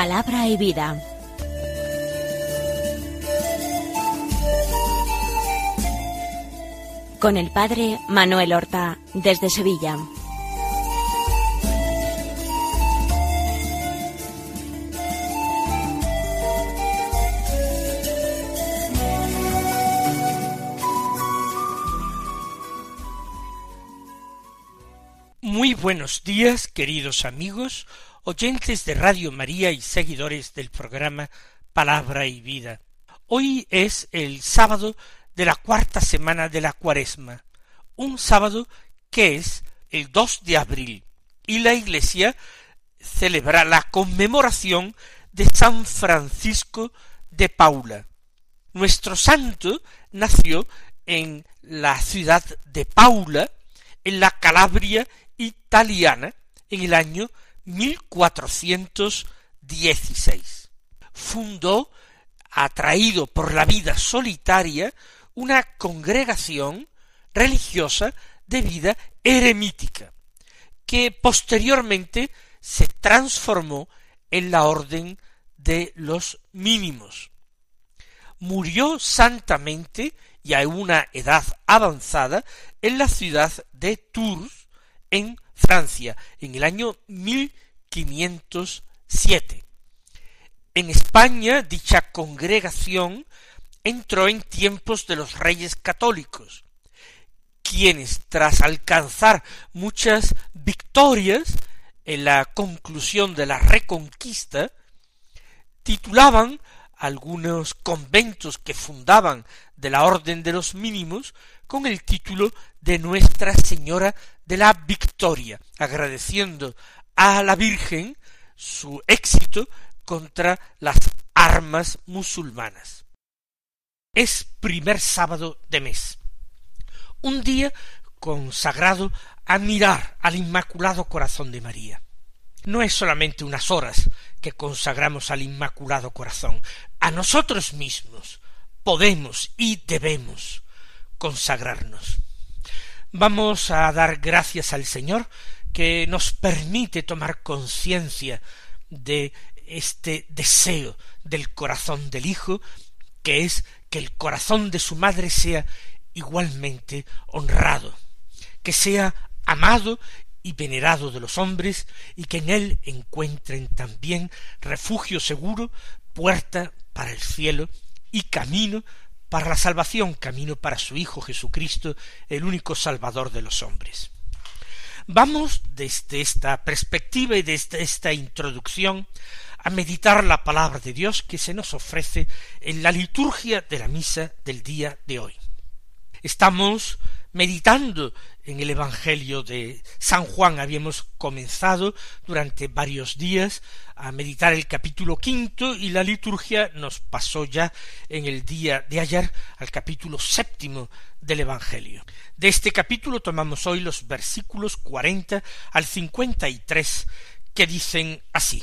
Palabra y vida. Con el padre Manuel Horta, desde Sevilla. Muy buenos días, queridos amigos, oyentes de Radio María y seguidores del programa Palabra y Vida. Hoy es el sábado de la cuarta semana de la cuaresma, un sábado que es el 2 de abril, y la Iglesia celebra la conmemoración de San Francisco de Paula. Nuestro santo nació en la ciudad de Paula, en la Calabria italiana, en el año 1416. Fundó, atraído por la vida solitaria, una congregación religiosa de vida eremítica, que posteriormente se transformó en la orden de los mínimos. Murió santamente y a una edad avanzada en la ciudad de Tours, en Francia, en el año 1507. En España dicha congregación entró en tiempos de los reyes católicos, quienes tras alcanzar muchas victorias en la conclusión de la reconquista, titulaban algunos conventos que fundaban de la orden de los mínimos con el título de Nuestra Señora de la Victoria, agradeciendo a la Virgen su éxito contra las armas musulmanas. Es primer sábado de mes, un día consagrado a mirar al Inmaculado Corazón de María. No es solamente unas horas que consagramos al Inmaculado Corazón, a nosotros mismos podemos y debemos consagrarnos. Vamos a dar gracias al Señor que nos permite tomar conciencia de este deseo del corazón del Hijo, que es que el corazón de su madre sea igualmente honrado, que sea amado y venerado de los hombres, y que en él encuentren también refugio seguro, puerta para el cielo y camino para la salvación, camino para su Hijo Jesucristo, el único Salvador de los hombres. Vamos desde esta perspectiva y desde esta introducción a meditar la palabra de Dios que se nos ofrece en la liturgia de la misa del día de hoy. Estamos meditando en el Evangelio de San Juan. Habíamos comenzado durante varios días a meditar el capítulo quinto y la liturgia nos pasó ya en el día de ayer al capítulo séptimo del Evangelio. De este capítulo tomamos hoy los versículos cuarenta al cincuenta y tres que dicen así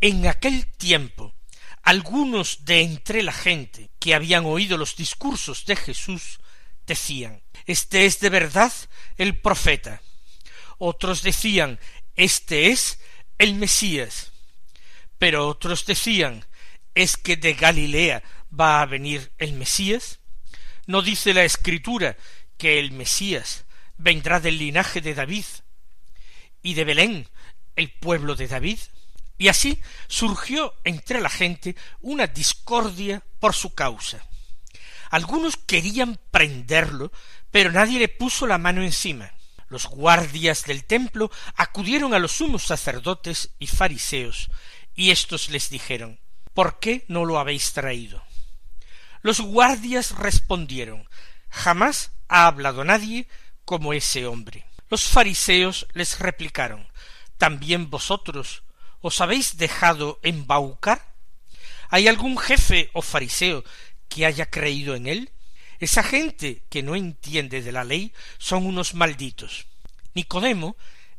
En aquel tiempo algunos de entre la gente que habían oído los discursos de Jesús decían Este es de verdad el profeta. Otros decían Este es el Mesías. Pero otros decían ¿Es que de Galilea va a venir el Mesías? ¿No dice la Escritura que el Mesías vendrá del linaje de David y de Belén, el pueblo de David? Y así surgió entre la gente una discordia por su causa. Algunos querían prenderlo, pero nadie le puso la mano encima. Los guardias del templo acudieron a los sumos sacerdotes y fariseos, y éstos les dijeron ¿Por qué no lo habéis traído? Los guardias respondieron Jamás ha hablado nadie como ese hombre. Los fariseos les replicaron ¿También vosotros os habéis dejado embaucar? ¿Hay algún jefe o fariseo que haya creído en él? Esa gente que no entiende de la ley son unos malditos. Nicodemo,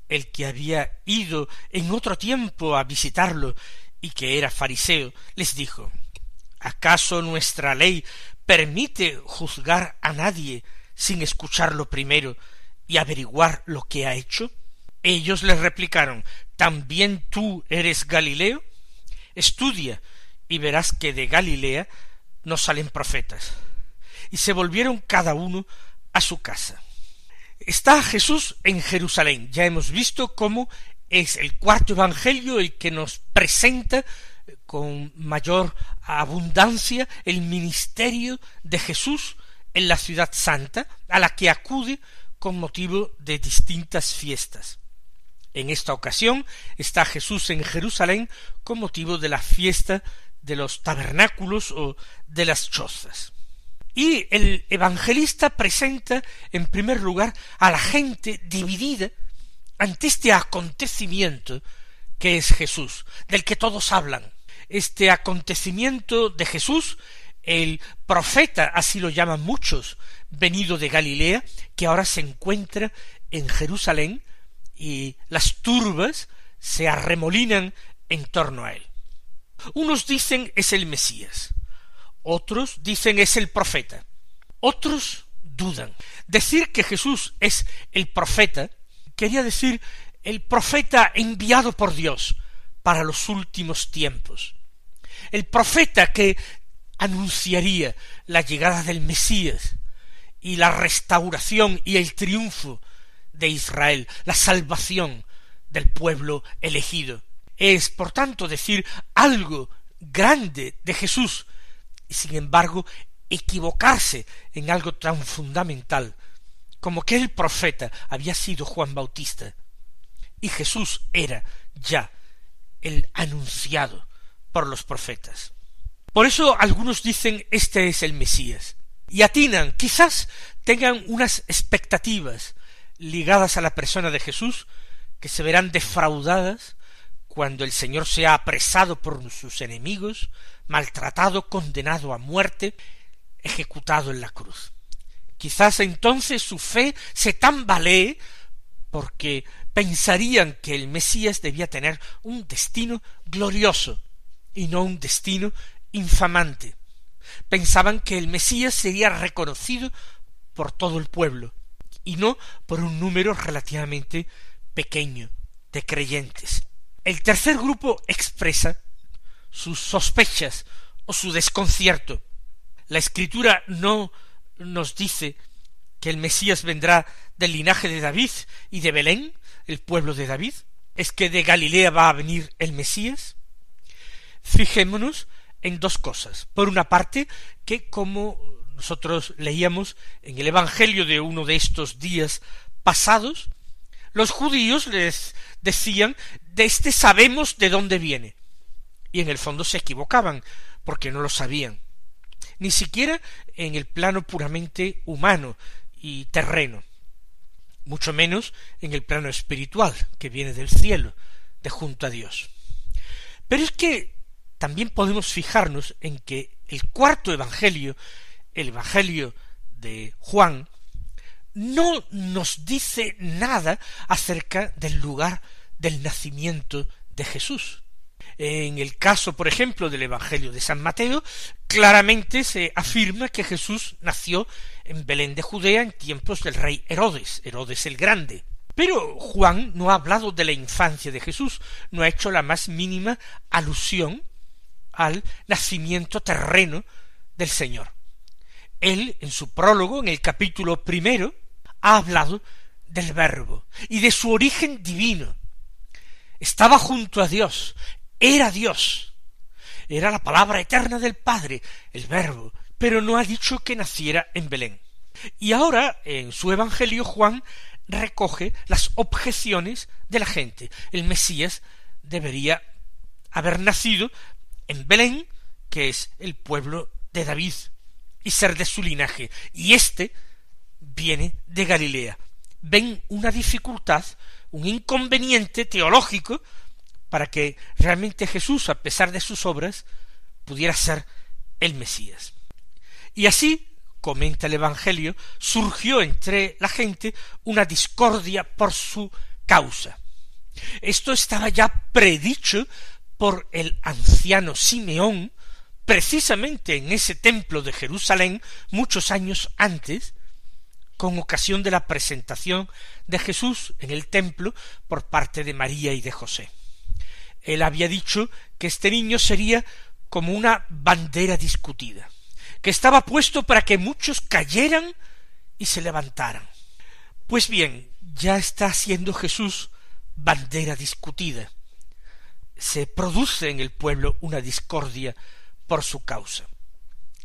el que había ido en otro tiempo a visitarlo y que era fariseo, les dijo ¿Acaso nuestra ley permite juzgar a nadie sin escucharlo primero y averiguar lo que ha hecho? Ellos le replicaron ¿También tú eres Galileo? estudia y verás que de Galilea no salen profetas. Y se volvieron cada uno a su casa. Está Jesús en Jerusalén. Ya hemos visto cómo es el cuarto evangelio el que nos presenta con mayor abundancia el ministerio de Jesús en la ciudad santa, a la que acude con motivo de distintas fiestas. En esta ocasión está Jesús en Jerusalén con motivo de la fiesta de los tabernáculos o de las chozas. Y el evangelista presenta en primer lugar a la gente dividida ante este acontecimiento que es Jesús, del que todos hablan. Este acontecimiento de Jesús, el profeta, así lo llaman muchos, venido de Galilea, que ahora se encuentra en Jerusalén, y las turbas se arremolinan en torno a él. Unos dicen es el Mesías, otros dicen es el profeta, otros dudan. Decir que Jesús es el profeta quería decir el profeta enviado por Dios para los últimos tiempos, el profeta que anunciaría la llegada del Mesías y la restauración y el triunfo de Israel, la salvación del pueblo elegido. Es, por tanto, decir algo grande de Jesús y, sin embargo, equivocarse en algo tan fundamental como que el profeta había sido Juan Bautista y Jesús era ya el anunciado por los profetas. Por eso algunos dicen este es el Mesías y atinan, quizás tengan unas expectativas ligadas a la persona de Jesús que se verán defraudadas cuando el Señor sea apresado por sus enemigos, maltratado, condenado a muerte, ejecutado en la cruz. Quizás entonces su fe se tambalee porque pensarían que el Mesías debía tener un destino glorioso y no un destino infamante. Pensaban que el Mesías sería reconocido por todo el pueblo, y no por un número relativamente pequeño de creyentes. El tercer grupo expresa sus sospechas o su desconcierto. La escritura no nos dice que el Mesías vendrá del linaje de David y de Belén, el pueblo de David. ¿Es que de Galilea va a venir el Mesías? Fijémonos en dos cosas. Por una parte, que como nosotros leíamos en el Evangelio de uno de estos días pasados, los judíos les decían de este sabemos de dónde viene. Y en el fondo se equivocaban, porque no lo sabían. Ni siquiera en el plano puramente humano y terreno, mucho menos en el plano espiritual, que viene del cielo, de junto a Dios. Pero es que también podemos fijarnos en que el cuarto Evangelio el Evangelio de Juan no nos dice nada acerca del lugar del nacimiento de Jesús. En el caso, por ejemplo, del Evangelio de San Mateo, claramente se afirma que Jesús nació en Belén de Judea en tiempos del rey Herodes, Herodes el Grande. Pero Juan no ha hablado de la infancia de Jesús, no ha hecho la más mínima alusión al nacimiento terreno del Señor él, en su prólogo, en el capítulo primero, ha hablado del Verbo y de su origen divino. Estaba junto a Dios, era Dios, era la palabra eterna del Padre, el Verbo, pero no ha dicho que naciera en Belén. Y ahora, en su Evangelio, Juan recoge las objeciones de la gente. El Mesías debería haber nacido en Belén, que es el pueblo de David y ser de su linaje, y éste viene de Galilea. Ven una dificultad, un inconveniente teológico, para que realmente Jesús, a pesar de sus obras, pudiera ser el Mesías. Y así, comenta el Evangelio, surgió entre la gente una discordia por su causa. Esto estaba ya predicho por el anciano Simeón, precisamente en ese templo de Jerusalén muchos años antes, con ocasión de la presentación de Jesús en el templo por parte de María y de José. Él había dicho que este niño sería como una bandera discutida, que estaba puesto para que muchos cayeran y se levantaran. Pues bien, ya está siendo Jesús bandera discutida. Se produce en el pueblo una discordia por su causa.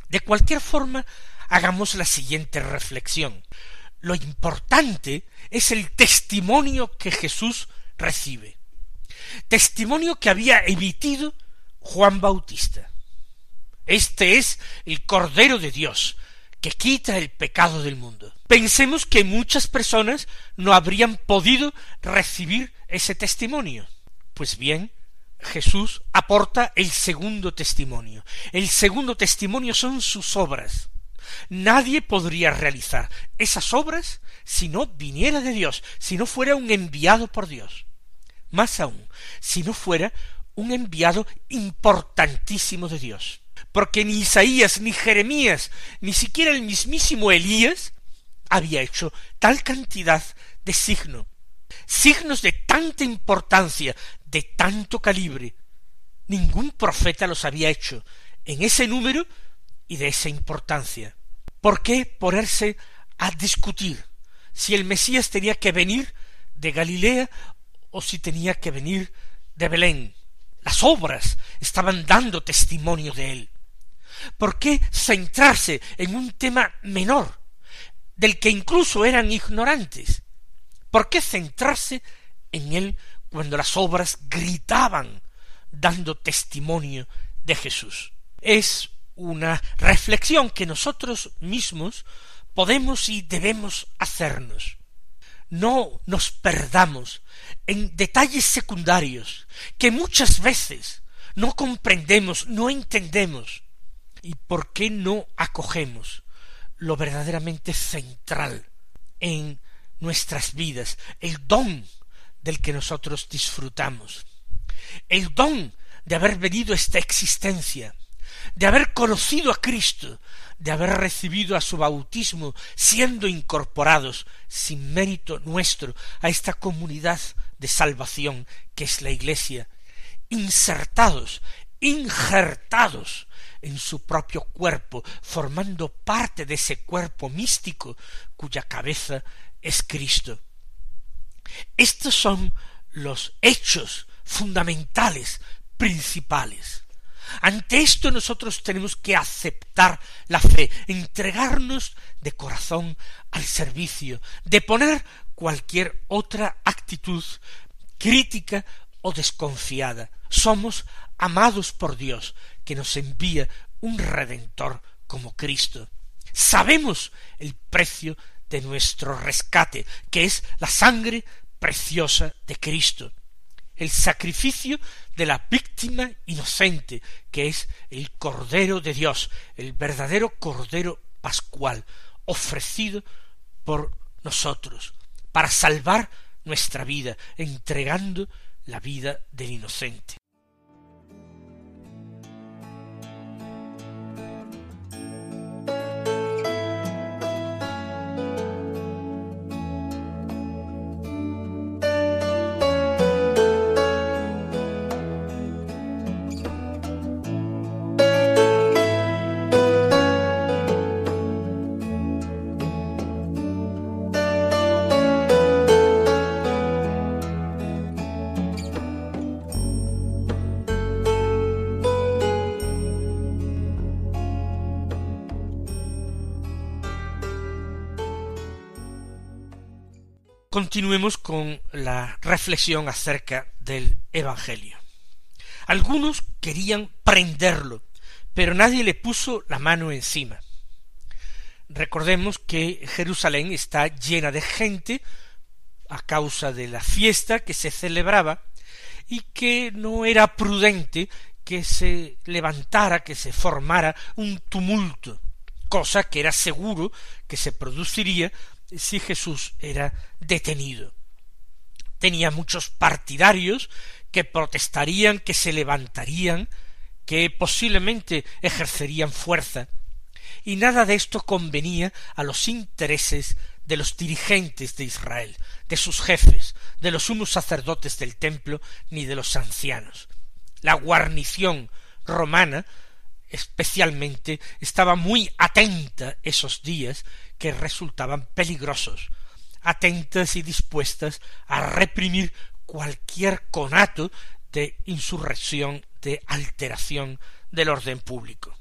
De cualquier forma, hagamos la siguiente reflexión. Lo importante es el testimonio que Jesús recibe. Testimonio que había emitido Juan Bautista. Este es el Cordero de Dios, que quita el pecado del mundo. Pensemos que muchas personas no habrían podido recibir ese testimonio. Pues bien, Jesús aporta el segundo testimonio. El segundo testimonio son sus obras. Nadie podría realizar esas obras si no viniera de Dios, si no fuera un enviado por Dios. Más aún, si no fuera un enviado importantísimo de Dios. Porque ni Isaías, ni Jeremías, ni siquiera el mismísimo Elías había hecho tal cantidad de signos, signos de tanta importancia, de tanto calibre. Ningún profeta los había hecho en ese número y de esa importancia. ¿Por qué ponerse a discutir si el Mesías tenía que venir de Galilea o si tenía que venir de Belén? Las obras estaban dando testimonio de él. ¿Por qué centrarse en un tema menor, del que incluso eran ignorantes? ¿Por qué centrarse en él cuando las obras gritaban dando testimonio de Jesús? Es una reflexión que nosotros mismos podemos y debemos hacernos. No nos perdamos en detalles secundarios que muchas veces no comprendemos, no entendemos. ¿Y por qué no acogemos lo verdaderamente central en nuestras vidas, el don del que nosotros disfrutamos, el don de haber venido a esta existencia, de haber conocido a Cristo, de haber recibido a su bautismo, siendo incorporados sin mérito nuestro a esta comunidad de salvación que es la Iglesia, insertados, injertados en su propio cuerpo, formando parte de ese cuerpo místico cuya cabeza es Cristo. Estos son los hechos fundamentales, principales. Ante esto nosotros tenemos que aceptar la fe, entregarnos de corazón al servicio, de poner cualquier otra actitud crítica o desconfiada. Somos amados por Dios, que nos envía un redentor como Cristo. Sabemos el precio de nuestro rescate, que es la sangre preciosa de Cristo el sacrificio de la víctima inocente, que es el Cordero de Dios, el verdadero Cordero Pascual, ofrecido por nosotros, para salvar nuestra vida, entregando la vida del inocente. Continuemos con la reflexión acerca del Evangelio. Algunos querían prenderlo, pero nadie le puso la mano encima. Recordemos que Jerusalén está llena de gente a causa de la fiesta que se celebraba y que no era prudente que se levantara, que se formara un tumulto, cosa que era seguro que se produciría si Jesús era detenido. Tenía muchos partidarios que protestarían, que se levantarían, que posiblemente ejercerían fuerza, y nada de esto convenía a los intereses de los dirigentes de Israel, de sus jefes, de los sumos sacerdotes del templo ni de los ancianos. La guarnición romana especialmente estaba muy atenta esos días que resultaban peligrosos, atentas y dispuestas a reprimir cualquier conato de insurrección, de alteración del orden público.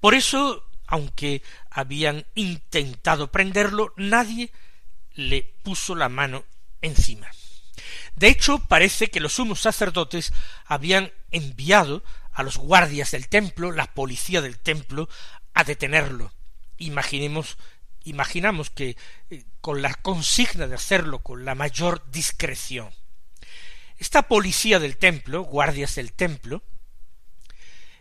Por eso, aunque habían intentado prenderlo, nadie le puso la mano encima. De hecho, parece que los sumos sacerdotes habían enviado a los guardias del templo, la policía del templo, a detenerlo. Imaginemos, imaginamos que eh, con la consigna de hacerlo con la mayor discreción. Esta policía del templo, guardias del templo,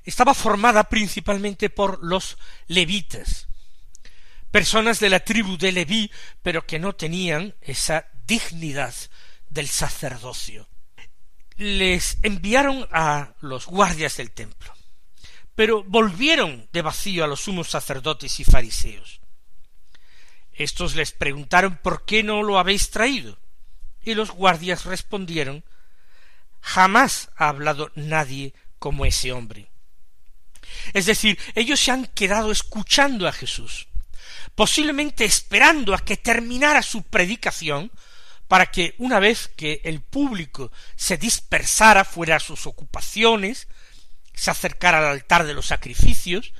estaba formada principalmente por los levitas, personas de la tribu de Leví, pero que no tenían esa dignidad del sacerdocio les enviaron a los guardias del templo, pero volvieron de vacío a los sumos sacerdotes y fariseos. Estos les preguntaron por qué no lo habéis traído, y los guardias respondieron jamás ha hablado nadie como ese hombre. Es decir, ellos se han quedado escuchando a Jesús, posiblemente esperando a que terminara su predicación para que una vez que el público se dispersara fuera a sus ocupaciones, se acercara al altar de los sacrificios,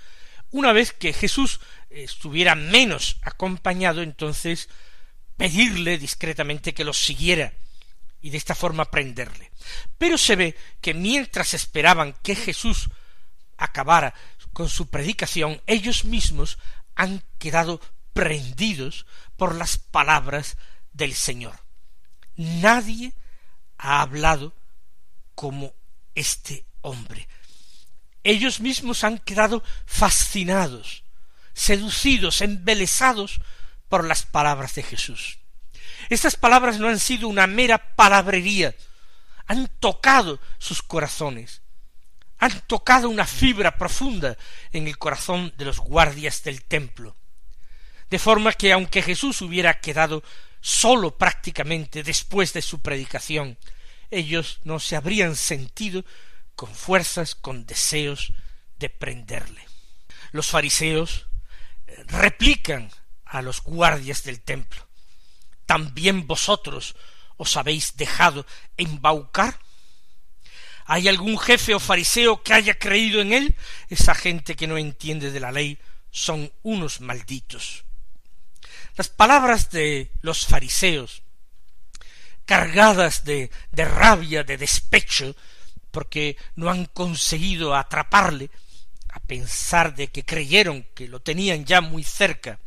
una vez que Jesús estuviera menos acompañado, entonces pedirle discretamente que los siguiera y de esta forma prenderle. Pero se ve que mientras esperaban que Jesús acabara con su predicación, ellos mismos han quedado prendidos por las palabras del Señor. Nadie ha hablado como este hombre. Ellos mismos han quedado fascinados, seducidos, embelesados por las palabras de Jesús. Estas palabras no han sido una mera palabrería, han tocado sus corazones, han tocado una fibra profunda en el corazón de los guardias del templo, de forma que aunque Jesús hubiera quedado solo prácticamente después de su predicación, ellos no se habrían sentido con fuerzas, con deseos de prenderle. Los fariseos eh, replican a los guardias del templo. ¿También vosotros os habéis dejado embaucar? ¿Hay algún jefe o fariseo que haya creído en él? Esa gente que no entiende de la ley son unos malditos. Las palabras de los fariseos, cargadas de, de rabia, de despecho, porque no han conseguido atraparle, a pensar de que creyeron que lo tenían ya muy cerca,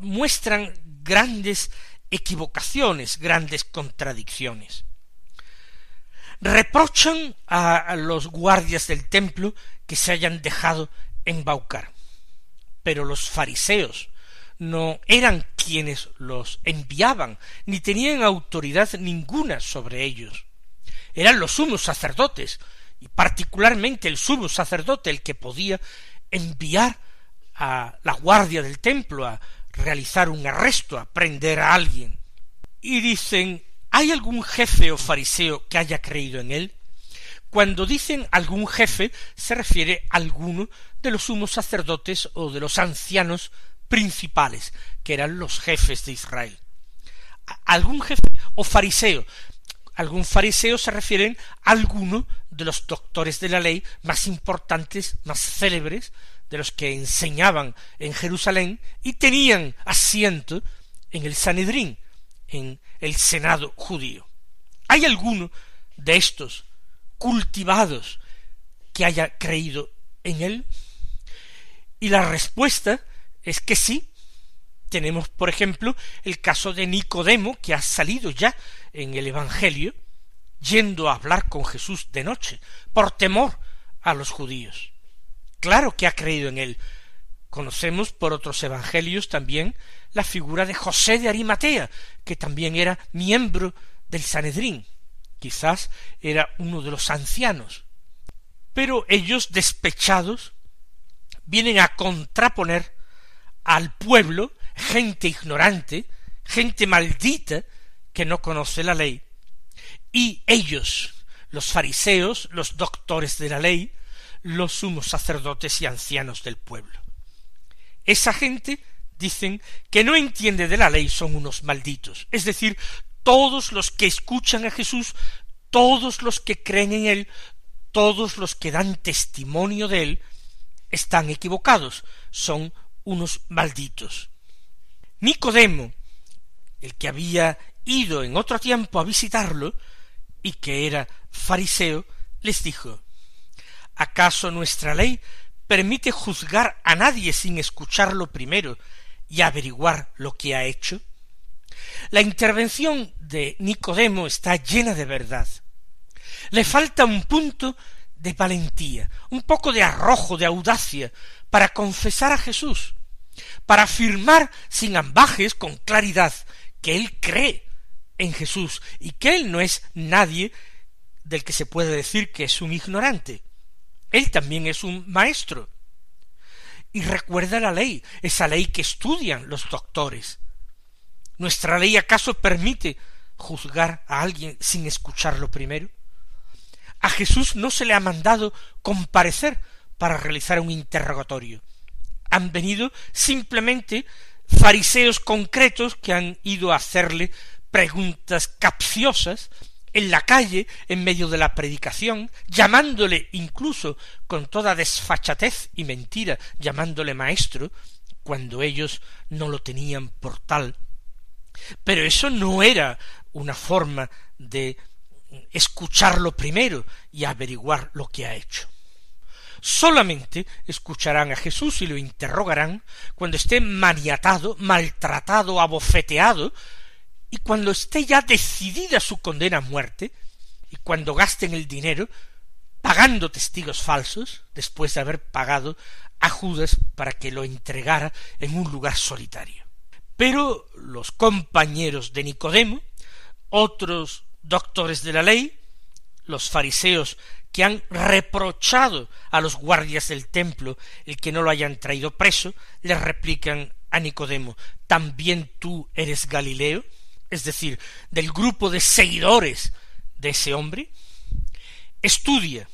muestran grandes equivocaciones, grandes contradicciones. Reprochan a, los guardias del templo que se hayan dejado embaucar. Pero los fariseos, no eran quienes los enviaban, ni tenían autoridad ninguna sobre ellos. Eran los sumos sacerdotes, y particularmente el sumo sacerdote el que podía enviar a la guardia del templo a realizar un arresto, a prender a alguien. Y dicen, ¿hay algún jefe o fariseo que haya creído en él? Cuando dicen algún jefe, se refiere a alguno de los sumos sacerdotes o de los ancianos principales, que eran los jefes de Israel. Algún jefe o fariseo, algún fariseo se refieren a alguno de los doctores de la ley más importantes, más célebres, de los que enseñaban en Jerusalén y tenían asiento en el Sanedrín, en el Senado judío. ¿Hay alguno de estos cultivados que haya creído en él? Y la respuesta es que sí. Tenemos, por ejemplo, el caso de Nicodemo, que ha salido ya en el Evangelio, yendo a hablar con Jesús de noche, por temor a los judíos. Claro que ha creído en él. Conocemos por otros evangelios también la figura de José de Arimatea, que también era miembro del Sanedrín. Quizás era uno de los ancianos. Pero ellos, despechados, vienen a contraponer al pueblo gente ignorante, gente maldita, que no conoce la ley, y ellos, los fariseos, los doctores de la ley, los sumos sacerdotes y ancianos del pueblo. Esa gente, dicen, que no entiende de la ley son unos malditos, es decir, todos los que escuchan a Jesús, todos los que creen en Él, todos los que dan testimonio de Él, están equivocados, son unos malditos. Nicodemo, el que había ido en otro tiempo a visitarlo, y que era fariseo, les dijo ¿Acaso nuestra ley permite juzgar a nadie sin escucharlo primero y averiguar lo que ha hecho? La intervención de Nicodemo está llena de verdad. Le falta un punto de valentía, un poco de arrojo, de audacia, para confesar a Jesús, para afirmar sin ambajes, con claridad, que él cree en Jesús y que él no es nadie del que se puede decir que es un ignorante. Él también es un maestro. Y recuerda la ley, esa ley que estudian los doctores. ¿Nuestra ley acaso permite juzgar a alguien sin escucharlo primero? A Jesús no se le ha mandado comparecer para realizar un interrogatorio. Han venido simplemente fariseos concretos que han ido a hacerle preguntas capciosas en la calle, en medio de la predicación, llamándole incluso con toda desfachatez y mentira, llamándole maestro, cuando ellos no lo tenían por tal. Pero eso no era una forma de escucharlo primero y averiguar lo que ha hecho. Solamente escucharán a Jesús y lo interrogarán cuando esté maniatado, maltratado, abofeteado, y cuando esté ya decidida su condena a muerte, y cuando gasten el dinero pagando testigos falsos, después de haber pagado a Judas para que lo entregara en un lugar solitario. Pero los compañeros de Nicodemo, otros doctores de la ley, los fariseos que han reprochado a los guardias del templo el que no lo hayan traído preso, le replican a Nicodemo, ¿también tú eres Galileo? Es decir, del grupo de seguidores de ese hombre, estudia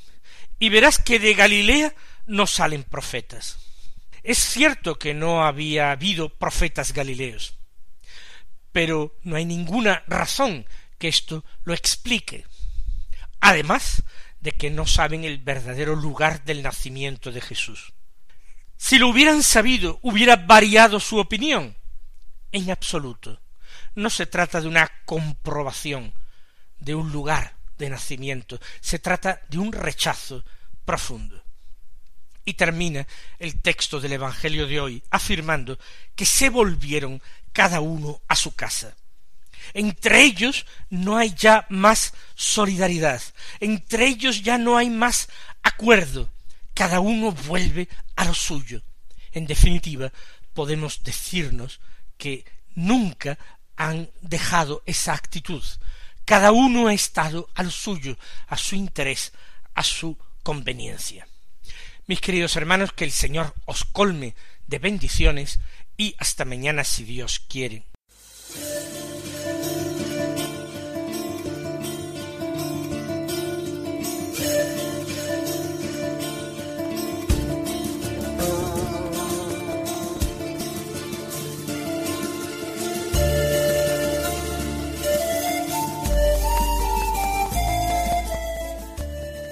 y verás que de Galilea no salen profetas. Es cierto que no había habido profetas galileos, pero no hay ninguna razón que esto lo explique. Además de que no saben el verdadero lugar del nacimiento de Jesús. Si lo hubieran sabido, hubiera variado su opinión. En absoluto no se trata de una comprobación de un lugar de nacimiento, se trata de un rechazo profundo. Y termina el texto del Evangelio de hoy afirmando que se volvieron cada uno a su casa. Entre ellos no hay ya más solidaridad, entre ellos ya no hay más acuerdo, cada uno vuelve a lo suyo. En definitiva, podemos decirnos que nunca han dejado esa actitud. Cada uno ha estado al suyo, a su interés, a su conveniencia. Mis queridos hermanos, que el Señor os colme de bendiciones y hasta mañana si Dios quiere.